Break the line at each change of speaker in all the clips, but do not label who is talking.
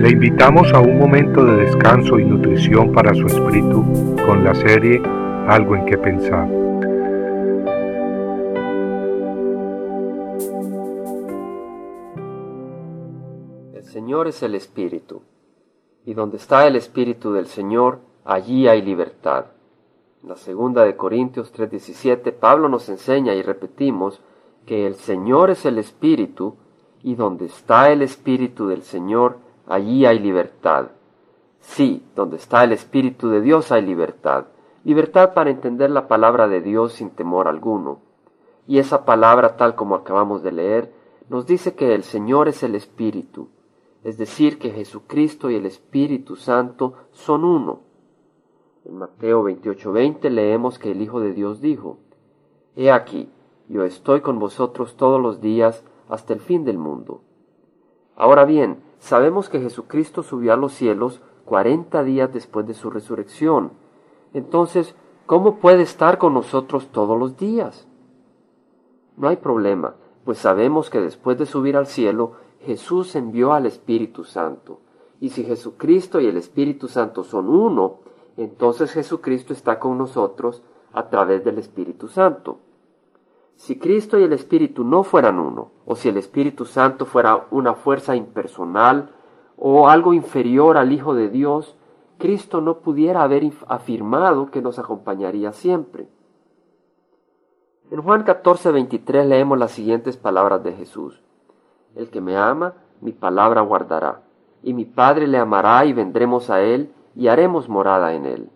Le invitamos a un momento de descanso y nutrición para su espíritu con la serie Algo en que pensar.
El Señor es el Espíritu, y donde está el Espíritu del Señor, allí hay libertad. En la segunda de Corintios 3:17, Pablo nos enseña y repetimos que el Señor es el Espíritu, y donde está el Espíritu del Señor, allí hay libertad. Sí, donde está el Espíritu de Dios hay libertad. Libertad para entender la palabra de Dios sin temor alguno. Y esa palabra, tal como acabamos de leer, nos dice que el Señor es el Espíritu, es decir, que Jesucristo y el Espíritu Santo son uno. En Mateo 28:20 leemos que el Hijo de Dios dijo, He aquí, yo estoy con vosotros todos los días hasta el fin del mundo. Ahora bien, sabemos que Jesucristo subió a los cielos cuarenta días después de su resurrección. Entonces, ¿cómo puede estar con nosotros todos los días? No hay problema, pues sabemos que después de subir al cielo, Jesús envió al Espíritu Santo. Y si Jesucristo y el Espíritu Santo son uno, entonces Jesucristo está con nosotros a través del Espíritu Santo. Si Cristo y el Espíritu no fueran uno, o si el Espíritu Santo fuera una fuerza impersonal o algo inferior al Hijo de Dios, Cristo no pudiera haber afirmado que nos acompañaría siempre. En Juan 14, 23 leemos las siguientes palabras de Jesús. El que me ama, mi palabra guardará, y mi Padre le amará y vendremos a él y haremos morada en él.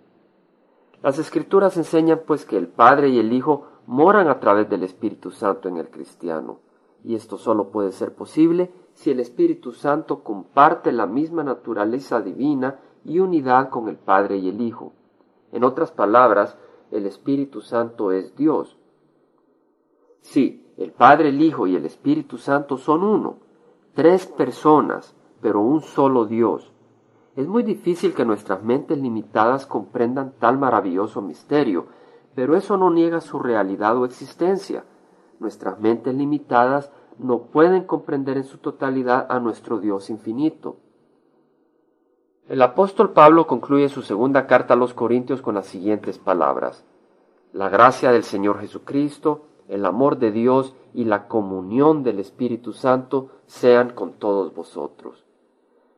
Las escrituras enseñan pues que el Padre y el Hijo moran a través del Espíritu Santo en el cristiano. Y esto solo puede ser posible si el Espíritu Santo comparte la misma naturaleza divina y unidad con el Padre y el Hijo. En otras palabras, el Espíritu Santo es Dios. Sí, el Padre, el Hijo y el Espíritu Santo son uno, tres personas, pero un solo Dios. Es muy difícil que nuestras mentes limitadas comprendan tal maravilloso misterio, pero eso no niega su realidad o existencia. Nuestras mentes limitadas no pueden comprender en su totalidad a nuestro Dios infinito. El apóstol Pablo concluye su segunda carta a los Corintios con las siguientes palabras. La gracia del Señor Jesucristo, el amor de Dios y la comunión del Espíritu Santo sean con todos vosotros.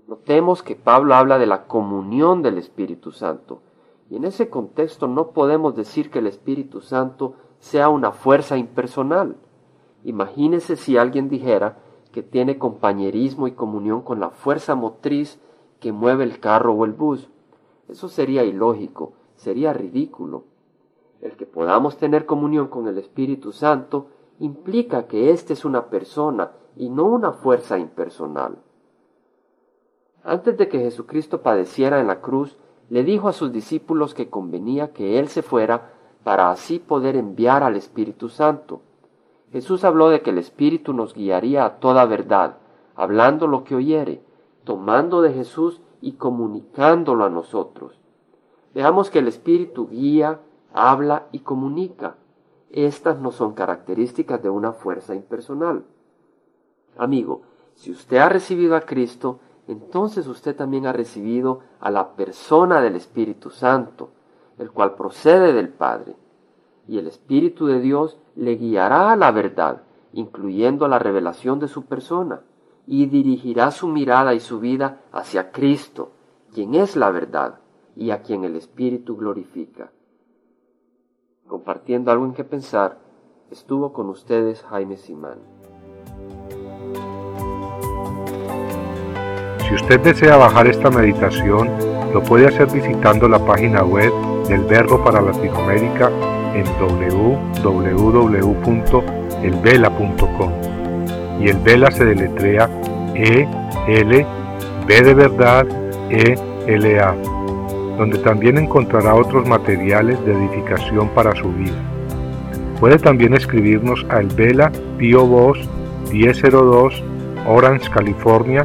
Notemos que Pablo habla de la comunión del Espíritu Santo. Y en ese contexto no podemos decir que el Espíritu Santo sea una fuerza impersonal. Imagínese si alguien dijera que tiene compañerismo y comunión con la fuerza motriz que mueve el carro o el bus. Eso sería ilógico, sería ridículo. El que podamos tener comunión con el Espíritu Santo implica que éste es una persona y no una fuerza impersonal. Antes de que Jesucristo padeciera en la cruz, le dijo a sus discípulos que convenía que Él se fuera para así poder enviar al Espíritu Santo. Jesús habló de que el Espíritu nos guiaría a toda verdad, hablando lo que oyere, tomando de Jesús y comunicándolo a nosotros. Veamos que el Espíritu guía, habla y comunica. Estas no son características de una fuerza impersonal. Amigo, si usted ha recibido a Cristo, entonces usted también ha recibido a la persona del Espíritu Santo, el cual procede del Padre. Y el Espíritu de Dios le guiará a la verdad, incluyendo la revelación de su persona, y dirigirá su mirada y su vida hacia Cristo, quien es la verdad y a quien el Espíritu glorifica. Compartiendo algo en que pensar, estuvo con ustedes Jaime Simán.
Si usted desea bajar esta meditación, lo puede hacer visitando la página web del Verbo para Latinoamérica en www.elvela.com. Y el Vela se deletrea E L B de verdad E L A, donde también encontrará otros materiales de edificación para su vida. Puede también escribirnos a El Vela Pio Box 1002 Orange, California